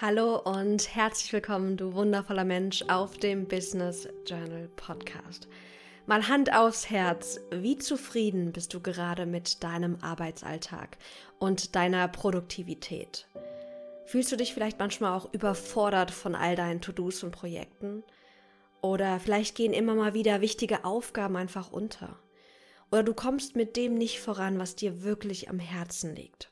Hallo und herzlich willkommen, du wundervoller Mensch, auf dem Business Journal Podcast. Mal Hand aufs Herz, wie zufrieden bist du gerade mit deinem Arbeitsalltag und deiner Produktivität? Fühlst du dich vielleicht manchmal auch überfordert von all deinen To-Dos und Projekten? Oder vielleicht gehen immer mal wieder wichtige Aufgaben einfach unter? Oder du kommst mit dem nicht voran, was dir wirklich am Herzen liegt?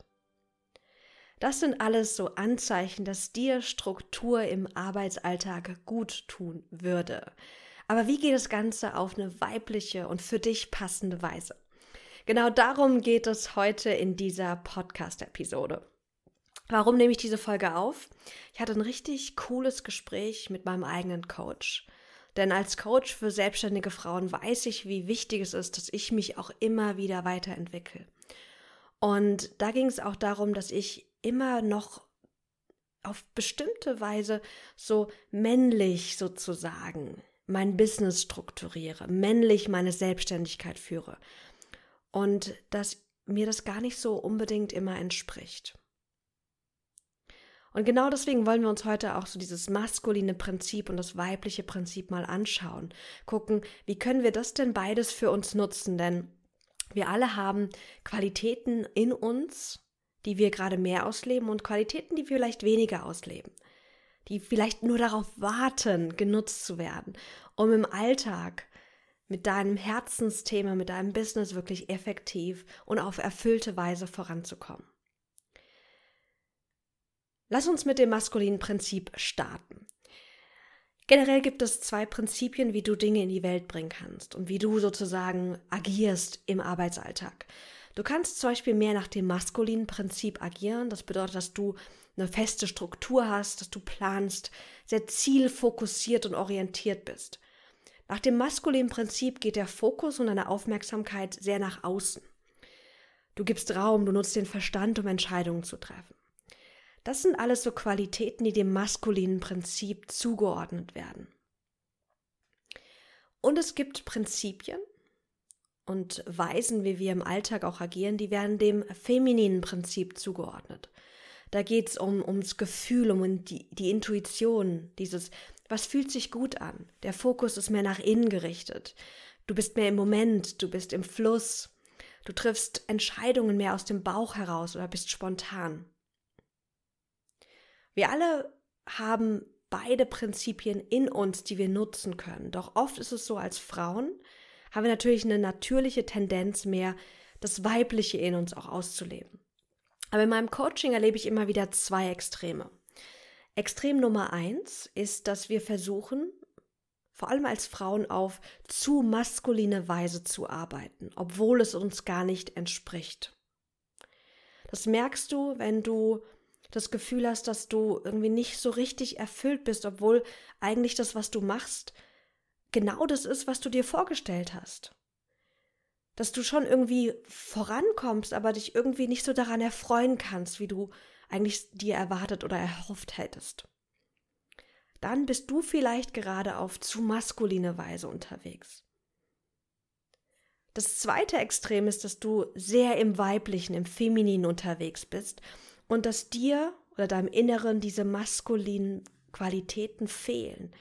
Das sind alles so Anzeichen, dass dir Struktur im Arbeitsalltag gut tun würde. Aber wie geht das Ganze auf eine weibliche und für dich passende Weise? Genau darum geht es heute in dieser Podcast-Episode. Warum nehme ich diese Folge auf? Ich hatte ein richtig cooles Gespräch mit meinem eigenen Coach. Denn als Coach für selbstständige Frauen weiß ich, wie wichtig es ist, dass ich mich auch immer wieder weiterentwickle. Und da ging es auch darum, dass ich immer noch auf bestimmte Weise so männlich sozusagen mein Business strukturiere, männlich meine Selbstständigkeit führe und dass mir das gar nicht so unbedingt immer entspricht. Und genau deswegen wollen wir uns heute auch so dieses maskuline Prinzip und das weibliche Prinzip mal anschauen. Gucken, wie können wir das denn beides für uns nutzen? Denn wir alle haben Qualitäten in uns, die wir gerade mehr ausleben und Qualitäten, die wir vielleicht weniger ausleben, die vielleicht nur darauf warten, genutzt zu werden, um im Alltag mit deinem Herzensthema, mit deinem Business wirklich effektiv und auf erfüllte Weise voranzukommen. Lass uns mit dem maskulinen Prinzip starten. Generell gibt es zwei Prinzipien, wie du Dinge in die Welt bringen kannst und wie du sozusagen agierst im Arbeitsalltag. Du kannst zum Beispiel mehr nach dem maskulinen Prinzip agieren. Das bedeutet, dass du eine feste Struktur hast, dass du planst, sehr zielfokussiert und orientiert bist. Nach dem maskulinen Prinzip geht der Fokus und deine Aufmerksamkeit sehr nach außen. Du gibst Raum, du nutzt den Verstand, um Entscheidungen zu treffen. Das sind alles so Qualitäten, die dem maskulinen Prinzip zugeordnet werden. Und es gibt Prinzipien, und Weisen, wie wir im Alltag auch agieren, die werden dem femininen Prinzip zugeordnet. Da geht es um, ums Gefühl, um die, die Intuition, dieses, was fühlt sich gut an. Der Fokus ist mehr nach innen gerichtet. Du bist mehr im Moment, du bist im Fluss. Du triffst Entscheidungen mehr aus dem Bauch heraus oder bist spontan. Wir alle haben beide Prinzipien in uns, die wir nutzen können. Doch oft ist es so als Frauen, haben wir natürlich eine natürliche Tendenz mehr, das Weibliche in uns auch auszuleben. Aber in meinem Coaching erlebe ich immer wieder zwei Extreme. Extrem Nummer eins ist, dass wir versuchen, vor allem als Frauen auf zu maskuline Weise zu arbeiten, obwohl es uns gar nicht entspricht. Das merkst du, wenn du das Gefühl hast, dass du irgendwie nicht so richtig erfüllt bist, obwohl eigentlich das, was du machst, genau das ist, was du dir vorgestellt hast. Dass du schon irgendwie vorankommst, aber dich irgendwie nicht so daran erfreuen kannst, wie du eigentlich dir erwartet oder erhofft hättest. Dann bist du vielleicht gerade auf zu maskuline Weise unterwegs. Das zweite Extrem ist, dass du sehr im weiblichen, im femininen unterwegs bist und dass dir oder deinem Inneren diese maskulinen Qualitäten fehlen,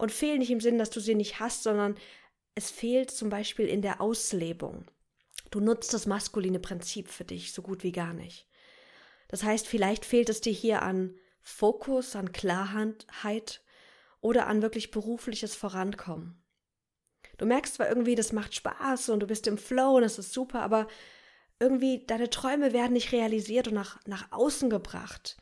und fehlen nicht im Sinn, dass du sie nicht hast, sondern es fehlt zum Beispiel in der Auslebung. Du nutzt das maskuline Prinzip für dich so gut wie gar nicht. Das heißt, vielleicht fehlt es dir hier an Fokus, an Klarheit oder an wirklich berufliches Vorankommen. Du merkst zwar irgendwie, das macht Spaß und du bist im Flow und es ist super, aber irgendwie deine Träume werden nicht realisiert und nach, nach außen gebracht,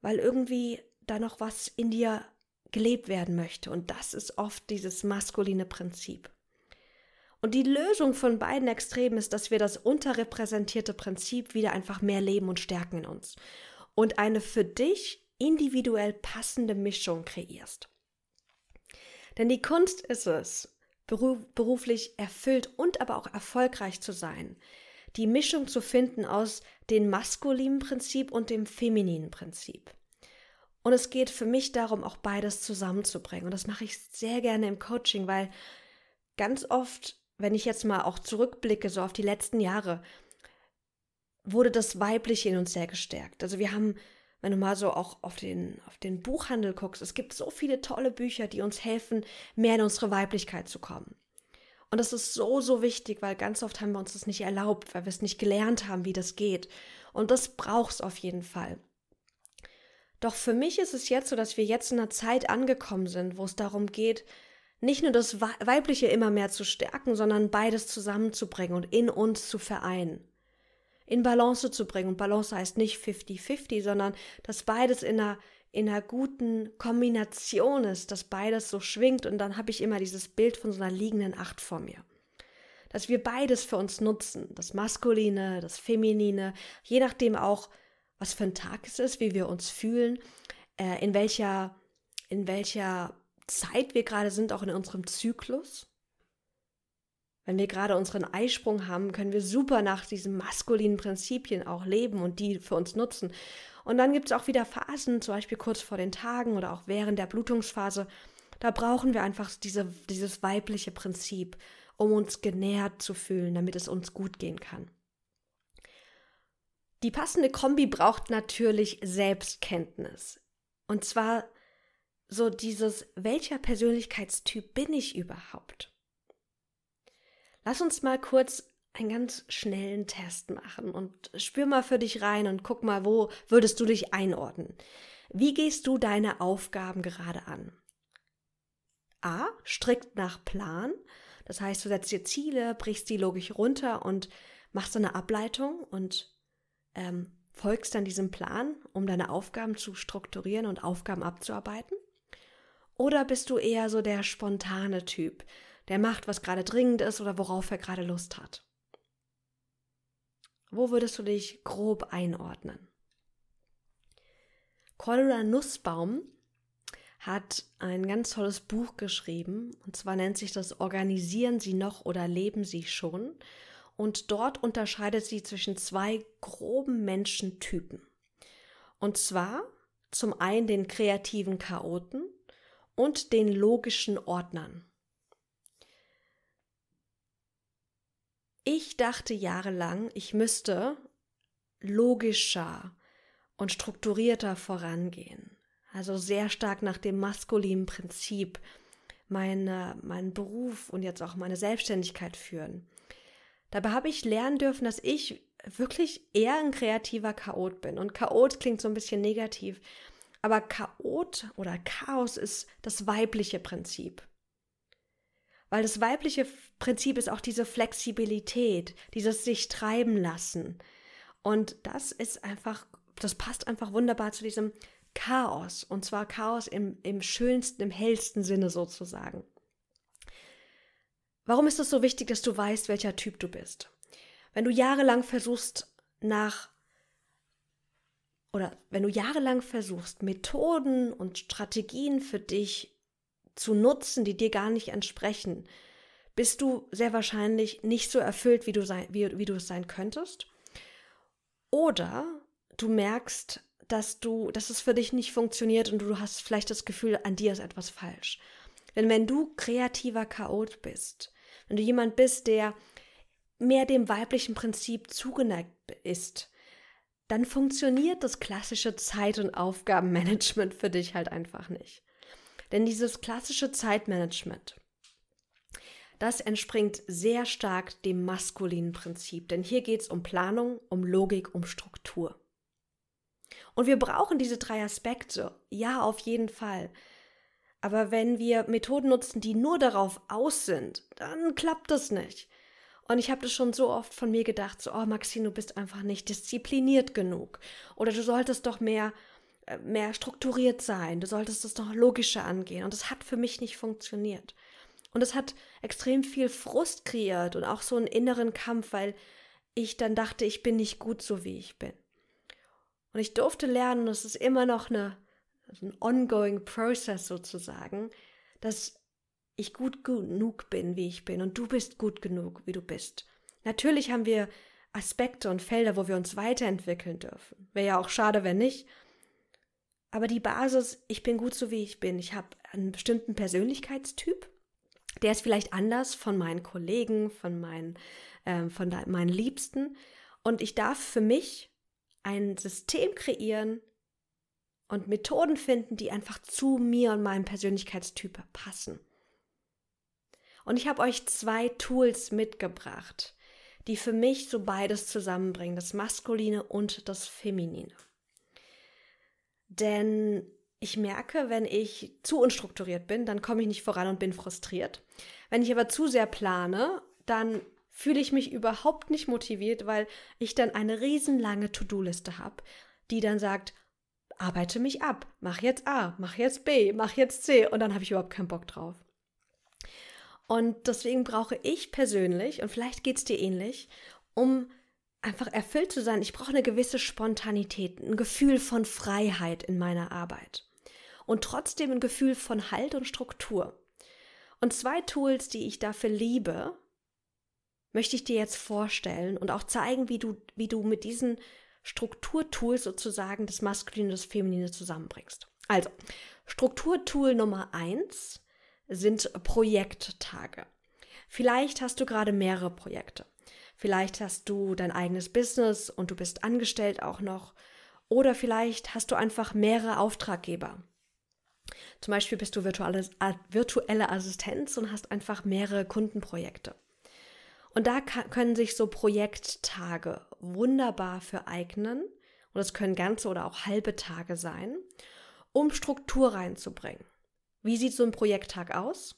weil irgendwie da noch was in dir gelebt werden möchte. Und das ist oft dieses maskuline Prinzip. Und die Lösung von beiden Extremen ist, dass wir das unterrepräsentierte Prinzip wieder einfach mehr leben und stärken in uns. Und eine für dich individuell passende Mischung kreierst. Denn die Kunst ist es, beruflich erfüllt und aber auch erfolgreich zu sein. Die Mischung zu finden aus dem maskulinen Prinzip und dem femininen Prinzip. Und es geht für mich darum, auch beides zusammenzubringen. Und das mache ich sehr gerne im Coaching, weil ganz oft, wenn ich jetzt mal auch zurückblicke, so auf die letzten Jahre, wurde das Weibliche in uns sehr gestärkt. Also wir haben wenn du mal so auch auf den, auf den Buchhandel guckst, es gibt so viele tolle Bücher, die uns helfen, mehr in unsere Weiblichkeit zu kommen. Und das ist so, so wichtig, weil ganz oft haben wir uns das nicht erlaubt, weil wir es nicht gelernt haben, wie das geht. Und das braucht es auf jeden Fall. Doch für mich ist es jetzt so, dass wir jetzt in einer Zeit angekommen sind, wo es darum geht, nicht nur das Weibliche immer mehr zu stärken, sondern beides zusammenzubringen und in uns zu vereinen. In Balance zu bringen. Und Balance heißt nicht 50-50, sondern dass beides in einer, in einer guten Kombination ist, dass beides so schwingt. Und dann habe ich immer dieses Bild von so einer liegenden Acht vor mir. Dass wir beides für uns nutzen. Das Maskuline, das Feminine, je nachdem auch, was für ein Tag es ist, wie wir uns fühlen, äh, in welcher, in welcher Zeit wir gerade sind, auch in unserem Zyklus. Wenn wir gerade unseren Eisprung haben, können wir super nach diesen maskulinen Prinzipien auch leben und die für uns nutzen. Und dann gibt es auch wieder Phasen, zum Beispiel kurz vor den Tagen oder auch während der Blutungsphase. Da brauchen wir einfach diese, dieses weibliche Prinzip, um uns genährt zu fühlen, damit es uns gut gehen kann. Die passende Kombi braucht natürlich Selbstkenntnis. Und zwar so dieses, welcher Persönlichkeitstyp bin ich überhaupt? Lass uns mal kurz einen ganz schnellen Test machen und spür mal für dich rein und guck mal, wo würdest du dich einordnen. Wie gehst du deine Aufgaben gerade an? A. Strikt nach Plan. Das heißt, du setzt dir Ziele, brichst die logisch runter und machst eine Ableitung und ähm, folgst dann diesem Plan, um deine Aufgaben zu strukturieren und Aufgaben abzuarbeiten? Oder bist du eher so der spontane Typ, der macht, was gerade dringend ist oder worauf er gerade Lust hat? Wo würdest du dich grob einordnen? Cordula Nussbaum hat ein ganz tolles Buch geschrieben, und zwar nennt sich das Organisieren Sie noch oder leben Sie schon? Und dort unterscheidet sie zwischen zwei groben Menschentypen. Und zwar zum einen den kreativen Chaoten und den logischen Ordnern. Ich dachte jahrelang, ich müsste logischer und strukturierter vorangehen. Also sehr stark nach dem maskulinen Prinzip meine, meinen Beruf und jetzt auch meine Selbstständigkeit führen. Dabei habe ich lernen dürfen, dass ich wirklich eher ein kreativer Chaot bin. Und Chaot klingt so ein bisschen negativ. Aber Chaot oder Chaos ist das weibliche Prinzip. Weil das weibliche Prinzip ist auch diese Flexibilität, dieses sich treiben lassen. Und das ist einfach, das passt einfach wunderbar zu diesem Chaos. Und zwar Chaos im, im schönsten, im hellsten Sinne sozusagen. Warum ist es so wichtig, dass du weißt, welcher Typ du bist? Wenn du jahrelang versuchst nach oder wenn du jahrelang versuchst, Methoden und Strategien für dich zu nutzen, die dir gar nicht entsprechen, bist du sehr wahrscheinlich nicht so erfüllt, wie du, sein, wie, wie du es sein könntest. Oder du merkst, dass du, dass es für dich nicht funktioniert und du hast vielleicht das Gefühl, an dir ist etwas falsch. Denn wenn du kreativer Chaot bist, wenn du jemand bist, der mehr dem weiblichen Prinzip zugeneigt ist, dann funktioniert das klassische Zeit- und Aufgabenmanagement für dich halt einfach nicht. Denn dieses klassische Zeitmanagement, das entspringt sehr stark dem maskulinen Prinzip. Denn hier geht es um Planung, um Logik, um Struktur. Und wir brauchen diese drei Aspekte. Ja, auf jeden Fall. Aber wenn wir Methoden nutzen, die nur darauf aus sind, dann klappt das nicht. Und ich habe das schon so oft von mir gedacht, so, oh Maxine, du bist einfach nicht diszipliniert genug. Oder du solltest doch mehr, äh, mehr strukturiert sein, du solltest es doch logischer angehen. Und das hat für mich nicht funktioniert. Und es hat extrem viel Frust kreiert und auch so einen inneren Kampf, weil ich dann dachte, ich bin nicht gut so, wie ich bin. Und ich durfte lernen, es ist immer noch eine ein ongoing process sozusagen, dass ich gut genug bin, wie ich bin und du bist gut genug, wie du bist. Natürlich haben wir Aspekte und Felder, wo wir uns weiterentwickeln dürfen. Wäre ja auch schade, wenn nicht. Aber die Basis, ich bin gut so, wie ich bin. Ich habe einen bestimmten Persönlichkeitstyp. Der ist vielleicht anders von meinen Kollegen, von meinen, äh, von meinen Liebsten. Und ich darf für mich ein System kreieren, und Methoden finden, die einfach zu mir und meinem Persönlichkeitstyp passen. Und ich habe euch zwei Tools mitgebracht, die für mich so beides zusammenbringen, das Maskuline und das Feminine. Denn ich merke, wenn ich zu unstrukturiert bin, dann komme ich nicht voran und bin frustriert. Wenn ich aber zu sehr plane, dann fühle ich mich überhaupt nicht motiviert, weil ich dann eine riesenlange To-Do-Liste habe, die dann sagt, arbeite mich ab, mach jetzt A, mach jetzt B, mach jetzt C und dann habe ich überhaupt keinen Bock drauf. Und deswegen brauche ich persönlich, und vielleicht geht es dir ähnlich, um einfach erfüllt zu sein, ich brauche eine gewisse Spontanität, ein Gefühl von Freiheit in meiner Arbeit. Und trotzdem ein Gefühl von Halt und Struktur. Und zwei Tools, die ich dafür liebe, möchte ich dir jetzt vorstellen und auch zeigen, wie du, wie du mit diesen Strukturtools sozusagen das Maskuline und das Feminine zusammenbringst. Also, Strukturtool Nummer eins sind Projekttage. Vielleicht hast du gerade mehrere Projekte. Vielleicht hast du dein eigenes Business und du bist angestellt auch noch. Oder vielleicht hast du einfach mehrere Auftraggeber. Zum Beispiel bist du virtuelle, virtuelle Assistenz und hast einfach mehrere Kundenprojekte. Und da kann, können sich so Projekttage wunderbar für eignen. Und es können ganze oder auch halbe Tage sein, um Struktur reinzubringen. Wie sieht so ein Projekttag aus?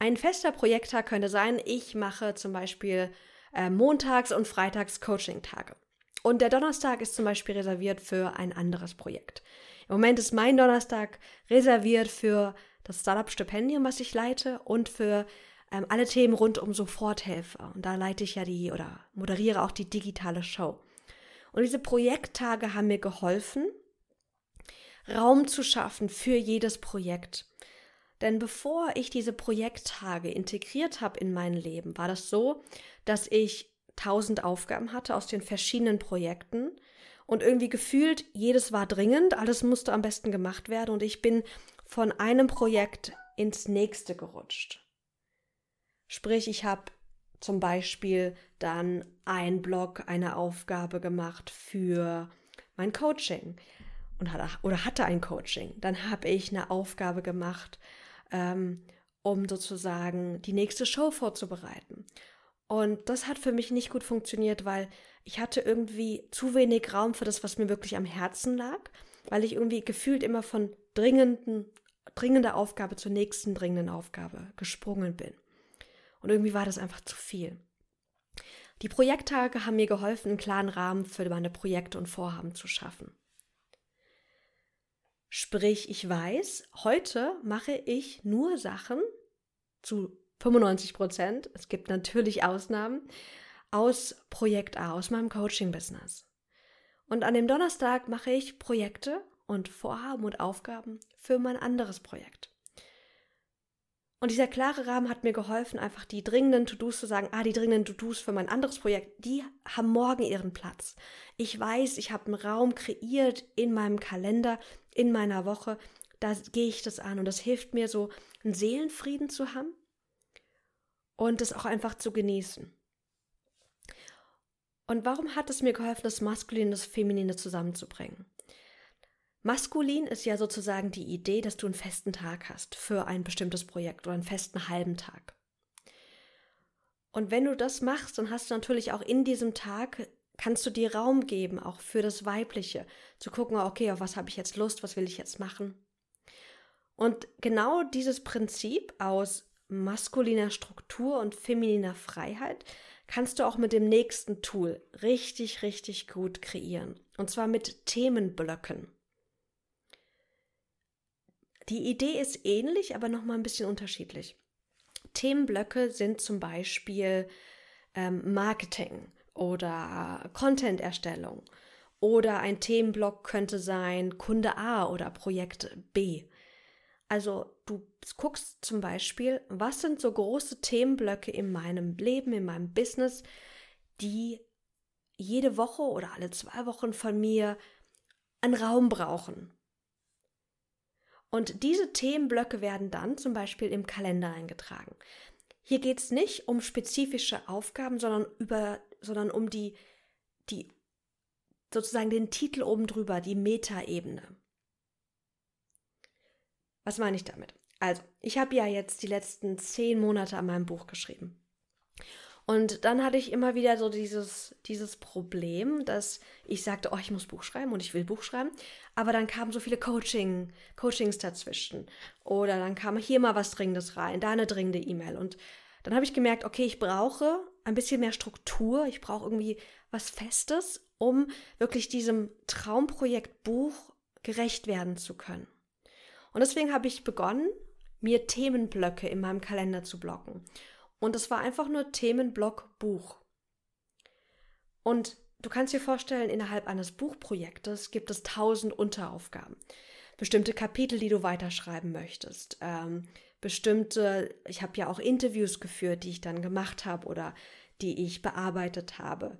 Ein fester Projekttag könnte sein, ich mache zum Beispiel äh, montags und freitags Coaching-Tage. Und der Donnerstag ist zum Beispiel reserviert für ein anderes Projekt. Im Moment ist mein Donnerstag reserviert für das Startup-Stipendium, was ich leite, und für ähm, alle Themen rund um Soforthilfe. Und da leite ich ja die oder moderiere auch die digitale Show. Und diese Projekttage haben mir geholfen, Raum zu schaffen für jedes Projekt. Denn bevor ich diese Projekttage integriert habe in mein Leben, war das so, dass ich tausend Aufgaben hatte aus den verschiedenen Projekten und irgendwie gefühlt, jedes war dringend, alles musste am besten gemacht werden und ich bin von einem Projekt ins nächste gerutscht. Sprich, ich habe zum Beispiel dann ein Blog, eine Aufgabe gemacht für mein Coaching und hatte, oder hatte ein Coaching. Dann habe ich eine Aufgabe gemacht ähm, um sozusagen die nächste Show vorzubereiten. Und das hat für mich nicht gut funktioniert, weil ich hatte irgendwie zu wenig Raum für das, was mir wirklich am Herzen lag, weil ich irgendwie gefühlt immer von dringenden, dringender Aufgabe zur nächsten dringenden Aufgabe gesprungen bin. Und irgendwie war das einfach zu viel. Die Projekttage haben mir geholfen, einen klaren Rahmen für meine Projekte und Vorhaben zu schaffen. Sprich, ich weiß, heute mache ich nur Sachen zu 95 Prozent, es gibt natürlich Ausnahmen, aus Projekt A, aus meinem Coaching-Business. Und an dem Donnerstag mache ich Projekte und Vorhaben und Aufgaben für mein anderes Projekt. Und dieser klare Rahmen hat mir geholfen, einfach die dringenden To-Dos zu sagen, ah, die dringenden To-Dos für mein anderes Projekt, die haben morgen ihren Platz. Ich weiß, ich habe einen Raum kreiert in meinem Kalender, in meiner Woche, da gehe ich das an und das hilft mir so, einen Seelenfrieden zu haben und es auch einfach zu genießen. Und warum hat es mir geholfen, das Maskuline und das Feminine zusammenzubringen? Maskulin ist ja sozusagen die Idee, dass du einen festen Tag hast für ein bestimmtes Projekt oder einen festen halben Tag. Und wenn du das machst, dann hast du natürlich auch in diesem Tag, kannst du dir Raum geben, auch für das Weibliche, zu gucken, okay, auf was habe ich jetzt Lust, was will ich jetzt machen. Und genau dieses Prinzip aus maskuliner Struktur und femininer Freiheit kannst du auch mit dem nächsten Tool richtig, richtig gut kreieren. Und zwar mit Themenblöcken. Die Idee ist ähnlich, aber nochmal ein bisschen unterschiedlich. Themenblöcke sind zum Beispiel ähm, Marketing oder Content-Erstellung. Oder ein Themenblock könnte sein Kunde A oder Projekt B. Also du guckst zum Beispiel, was sind so große Themenblöcke in meinem Leben, in meinem Business, die jede Woche oder alle zwei Wochen von mir einen Raum brauchen. Und diese Themenblöcke werden dann zum Beispiel im Kalender eingetragen. Hier geht es nicht um spezifische Aufgaben, sondern, über, sondern um die, die sozusagen den Titel oben drüber, die Metaebene. Was meine ich damit? Also, ich habe ja jetzt die letzten zehn Monate an meinem Buch geschrieben. Und dann hatte ich immer wieder so dieses, dieses Problem, dass ich sagte, oh, ich muss Buch schreiben und ich will Buch schreiben. Aber dann kamen so viele Coaching, Coachings dazwischen. Oder dann kam hier mal was Dringendes rein, da eine dringende E-Mail. Und dann habe ich gemerkt, okay, ich brauche ein bisschen mehr Struktur. Ich brauche irgendwie was Festes, um wirklich diesem Traumprojekt Buch gerecht werden zu können. Und deswegen habe ich begonnen, mir Themenblöcke in meinem Kalender zu blocken. Und es war einfach nur Themenblock Buch. Und du kannst dir vorstellen, innerhalb eines Buchprojektes gibt es tausend Unteraufgaben. Bestimmte Kapitel, die du weiterschreiben möchtest. Ähm, bestimmte, ich habe ja auch Interviews geführt, die ich dann gemacht habe oder die ich bearbeitet habe.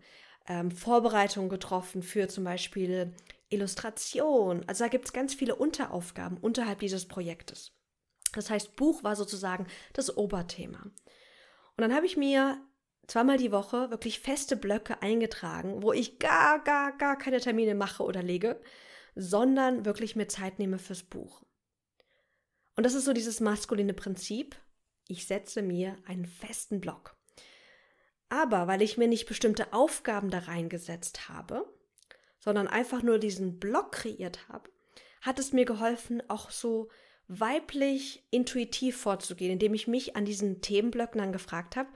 Ähm, Vorbereitungen getroffen für zum Beispiel Illustration. Also da gibt es ganz viele Unteraufgaben unterhalb dieses Projektes. Das heißt, Buch war sozusagen das Oberthema. Und dann habe ich mir zweimal die Woche wirklich feste Blöcke eingetragen, wo ich gar, gar, gar keine Termine mache oder lege, sondern wirklich mir Zeit nehme fürs Buch. Und das ist so dieses maskuline Prinzip. Ich setze mir einen festen Block. Aber weil ich mir nicht bestimmte Aufgaben da reingesetzt habe, sondern einfach nur diesen Block kreiert habe, hat es mir geholfen, auch so weiblich intuitiv vorzugehen, indem ich mich an diesen Themenblöcken dann gefragt habe,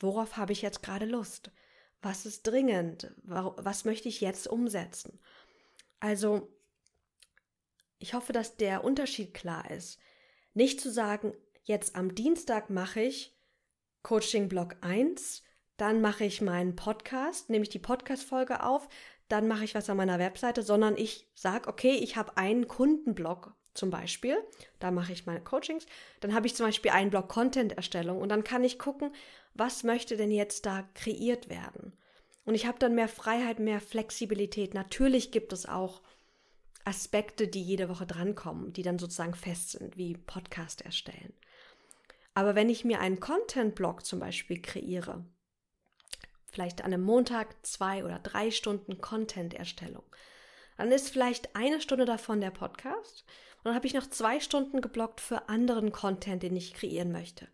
worauf habe ich jetzt gerade Lust? Was ist dringend? Was möchte ich jetzt umsetzen? Also, ich hoffe, dass der Unterschied klar ist. Nicht zu sagen, jetzt am Dienstag mache ich Coaching Block 1, dann mache ich meinen Podcast, nehme ich die Podcast-Folge auf, dann mache ich was an meiner Webseite, sondern ich sage, okay, ich habe einen Kundenblock zum Beispiel, da mache ich meine Coachings, dann habe ich zum Beispiel einen Blog Content-Erstellung und dann kann ich gucken, was möchte denn jetzt da kreiert werden. Und ich habe dann mehr Freiheit, mehr Flexibilität. Natürlich gibt es auch Aspekte, die jede Woche drankommen, die dann sozusagen fest sind, wie Podcast erstellen. Aber wenn ich mir einen Content-Blog zum Beispiel kreiere, vielleicht an einem Montag zwei oder drei Stunden Content-Erstellung, dann ist vielleicht eine Stunde davon der Podcast dann habe ich noch zwei Stunden geblockt für anderen Content, den ich kreieren möchte.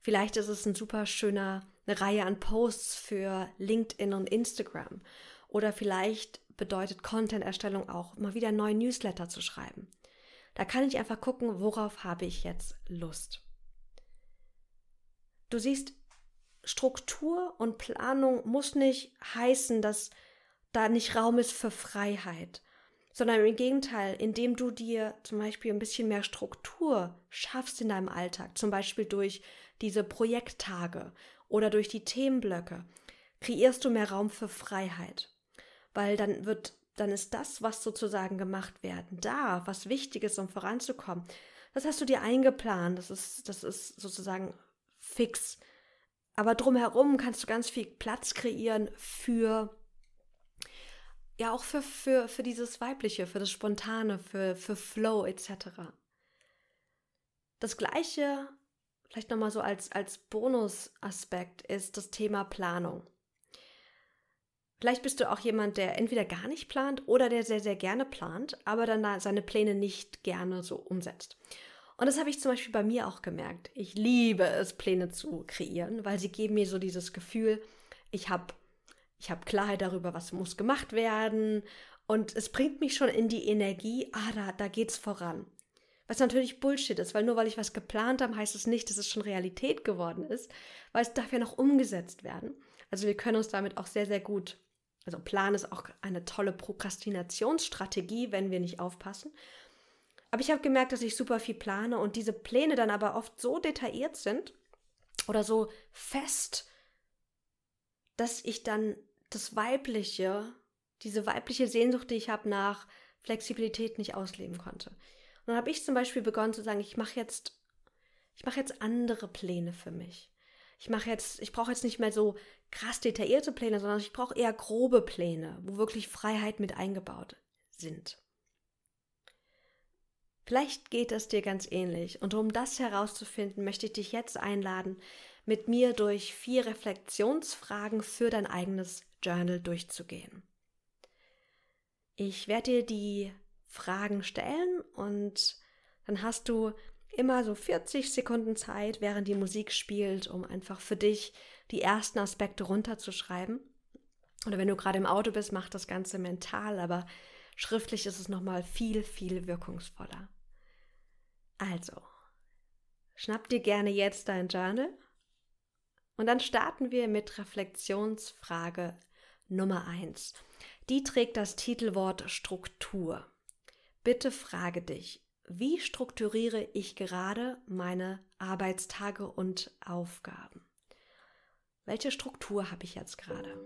Vielleicht ist es ein super schöner, eine Reihe an Posts für LinkedIn und Instagram. Oder vielleicht bedeutet Content-Erstellung auch, mal wieder neuen Newsletter zu schreiben. Da kann ich einfach gucken, worauf habe ich jetzt Lust. Du siehst, Struktur und Planung muss nicht heißen, dass da nicht Raum ist für Freiheit sondern im Gegenteil, indem du dir zum Beispiel ein bisschen mehr Struktur schaffst in deinem Alltag, zum Beispiel durch diese Projekttage oder durch die Themenblöcke, kreierst du mehr Raum für Freiheit. Weil dann wird, dann ist das, was sozusagen gemacht werden, da, was wichtig ist, um voranzukommen. Das hast du dir eingeplant, das ist, das ist sozusagen fix. Aber drumherum kannst du ganz viel Platz kreieren für ja auch für, für, für dieses Weibliche, für das Spontane, für, für Flow etc. Das gleiche, vielleicht nochmal so als, als Bonusaspekt, ist das Thema Planung. Vielleicht bist du auch jemand, der entweder gar nicht plant oder der sehr, sehr gerne plant, aber dann seine Pläne nicht gerne so umsetzt. Und das habe ich zum Beispiel bei mir auch gemerkt. Ich liebe es, Pläne zu kreieren, weil sie geben mir so dieses Gefühl, ich habe ich habe Klarheit darüber, was muss gemacht werden und es bringt mich schon in die Energie, ah, da, da geht's voran. Was natürlich Bullshit ist, weil nur weil ich was geplant habe, heißt es nicht, dass es schon Realität geworden ist, weil es darf ja noch umgesetzt werden. Also wir können uns damit auch sehr, sehr gut, also Plan ist auch eine tolle Prokrastinationsstrategie, wenn wir nicht aufpassen. Aber ich habe gemerkt, dass ich super viel plane und diese Pläne dann aber oft so detailliert sind oder so fest, dass ich dann das Weibliche, diese weibliche Sehnsucht, die ich habe nach Flexibilität nicht ausleben konnte. Und dann habe ich zum Beispiel begonnen zu sagen, ich mache jetzt, ich mache jetzt andere Pläne für mich. Ich mache jetzt, ich brauche jetzt nicht mehr so krass detaillierte Pläne, sondern ich brauche eher grobe Pläne, wo wirklich Freiheit mit eingebaut sind. Vielleicht geht es dir ganz ähnlich. Und um das herauszufinden, möchte ich dich jetzt einladen, mit mir durch vier Reflexionsfragen für dein eigenes Journal durchzugehen. Ich werde dir die Fragen stellen und dann hast du immer so 40 Sekunden Zeit, während die Musik spielt, um einfach für dich die ersten Aspekte runterzuschreiben. Oder wenn du gerade im Auto bist, mach das Ganze mental, aber schriftlich ist es nochmal viel, viel wirkungsvoller. Also, schnapp dir gerne jetzt dein Journal und dann starten wir mit Reflexionsfrage Nummer 1. Die trägt das Titelwort Struktur. Bitte frage dich, wie strukturiere ich gerade meine Arbeitstage und Aufgaben? Welche Struktur habe ich jetzt gerade?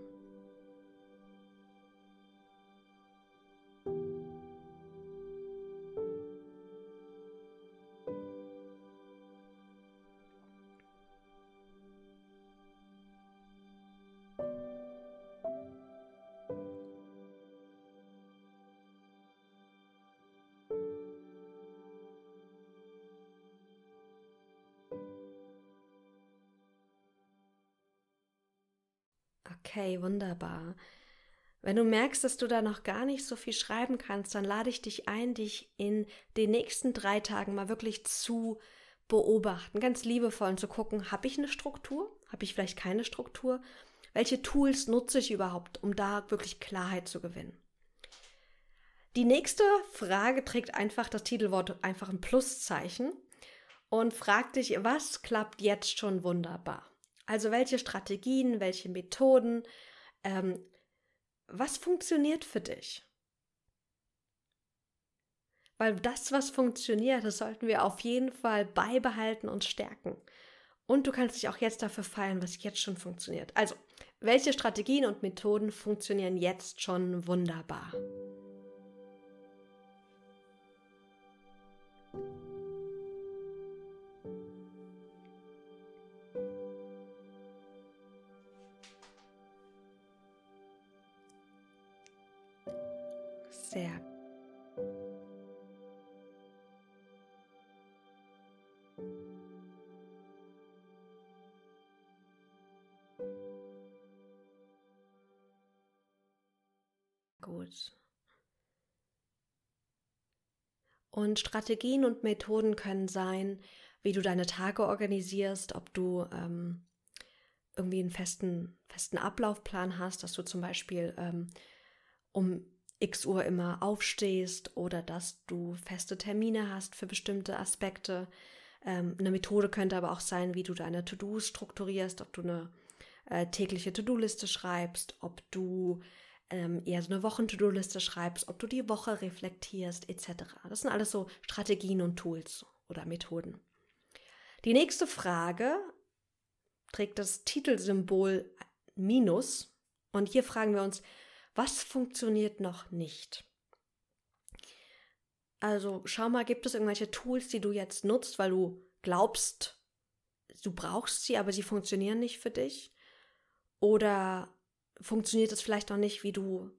Okay, wunderbar. Wenn du merkst, dass du da noch gar nicht so viel schreiben kannst, dann lade ich dich ein, dich in den nächsten drei Tagen mal wirklich zu beobachten, ganz liebevoll und zu gucken, habe ich eine Struktur? Habe ich vielleicht keine Struktur? Welche Tools nutze ich überhaupt, um da wirklich Klarheit zu gewinnen? Die nächste Frage trägt einfach das Titelwort einfach ein Pluszeichen und fragt dich, was klappt jetzt schon wunderbar? Also welche Strategien, welche Methoden, ähm, was funktioniert für dich? Weil das, was funktioniert, das sollten wir auf jeden Fall beibehalten und stärken. Und du kannst dich auch jetzt dafür feiern, was jetzt schon funktioniert. Also, welche Strategien und Methoden funktionieren jetzt schon wunderbar? Sehr gut. Und Strategien und Methoden können sein, wie du deine Tage organisierst, ob du ähm, irgendwie einen festen, festen Ablaufplan hast, dass du zum Beispiel ähm, um x Uhr immer aufstehst oder dass du feste Termine hast für bestimmte Aspekte. Ähm, eine Methode könnte aber auch sein, wie du deine To-Dos strukturierst, ob du eine äh, tägliche To-Do-Liste schreibst, ob du ähm, eher so eine Wochen-To-Do-Liste schreibst, ob du die Woche reflektierst, etc. Das sind alles so Strategien und Tools oder Methoden. Die nächste Frage trägt das Titelsymbol Minus. Und hier fragen wir uns, was funktioniert noch nicht? Also schau mal, gibt es irgendwelche Tools, die du jetzt nutzt, weil du glaubst, du brauchst sie, aber sie funktionieren nicht für dich? Oder funktioniert es vielleicht noch nicht, wie du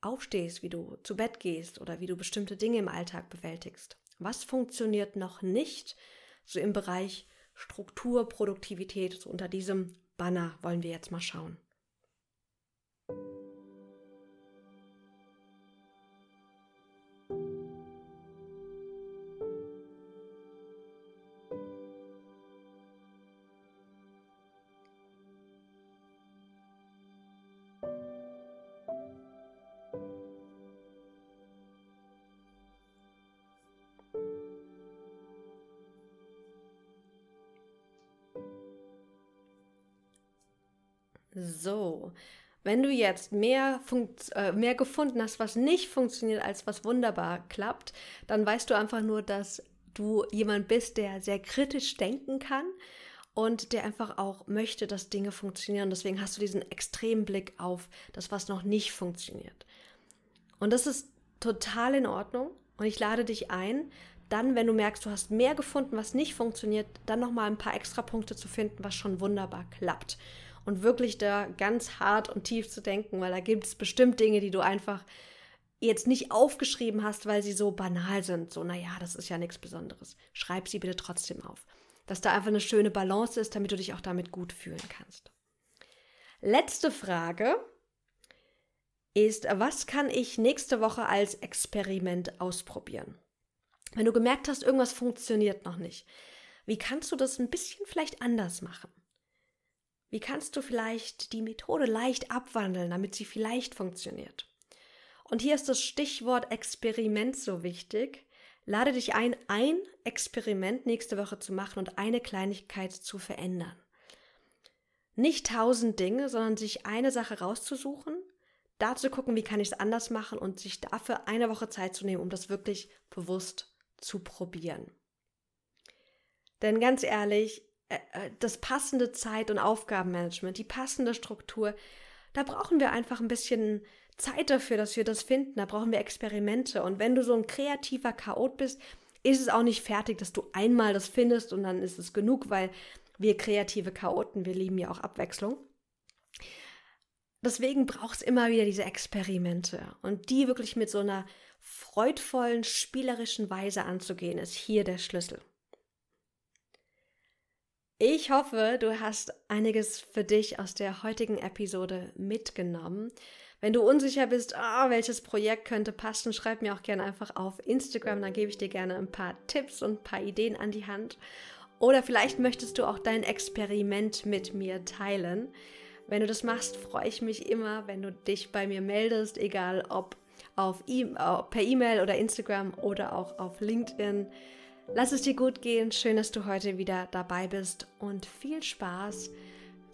aufstehst, wie du zu Bett gehst oder wie du bestimmte Dinge im Alltag bewältigst? Was funktioniert noch nicht? So im Bereich Struktur, Produktivität, so unter diesem Banner wollen wir jetzt mal schauen. So, wenn du jetzt mehr, äh, mehr gefunden hast, was nicht funktioniert, als was wunderbar klappt, dann weißt du einfach nur, dass du jemand bist, der sehr kritisch denken kann und der einfach auch möchte, dass Dinge funktionieren. Deswegen hast du diesen extremen Blick auf das, was noch nicht funktioniert. Und das ist total in Ordnung. Und ich lade dich ein, dann, wenn du merkst, du hast mehr gefunden, was nicht funktioniert, dann nochmal ein paar extra Punkte zu finden, was schon wunderbar klappt und wirklich da ganz hart und tief zu denken, weil da gibt es bestimmt Dinge, die du einfach jetzt nicht aufgeschrieben hast, weil sie so banal sind. So, naja, das ist ja nichts Besonderes. Schreib sie bitte trotzdem auf. Dass da einfach eine schöne Balance ist, damit du dich auch damit gut fühlen kannst. Letzte Frage ist, was kann ich nächste Woche als Experiment ausprobieren? Wenn du gemerkt hast, irgendwas funktioniert noch nicht, wie kannst du das ein bisschen vielleicht anders machen? Wie kannst du vielleicht die Methode leicht abwandeln, damit sie vielleicht funktioniert? Und hier ist das Stichwort Experiment so wichtig. Lade dich ein, ein Experiment nächste Woche zu machen und eine Kleinigkeit zu verändern. Nicht tausend Dinge, sondern sich eine Sache rauszusuchen, da zu gucken, wie kann ich es anders machen und sich dafür eine Woche Zeit zu nehmen, um das wirklich bewusst zu probieren. Denn ganz ehrlich, das passende Zeit- und Aufgabenmanagement, die passende Struktur, da brauchen wir einfach ein bisschen Zeit dafür, dass wir das finden. Da brauchen wir Experimente. Und wenn du so ein kreativer Chaot bist, ist es auch nicht fertig, dass du einmal das findest und dann ist es genug, weil wir kreative Chaoten, wir lieben ja auch Abwechslung. Deswegen braucht es immer wieder diese Experimente und die wirklich mit so einer freudvollen, spielerischen Weise anzugehen, ist hier der Schlüssel. Ich hoffe, du hast einiges für dich aus der heutigen Episode mitgenommen. Wenn du unsicher bist, oh, welches Projekt könnte passen, schreib mir auch gerne einfach auf Instagram, dann gebe ich dir gerne ein paar Tipps und ein paar Ideen an die Hand. Oder vielleicht möchtest du auch dein Experiment mit mir teilen. Wenn du das machst, freue ich mich immer, wenn du dich bei mir meldest, egal ob auf e per E-Mail oder Instagram oder auch auf LinkedIn. Lass es dir gut gehen. Schön, dass du heute wieder dabei bist und viel Spaß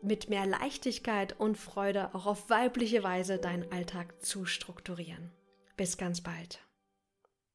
mit mehr Leichtigkeit und Freude auch auf weibliche Weise deinen Alltag zu strukturieren. Bis ganz bald.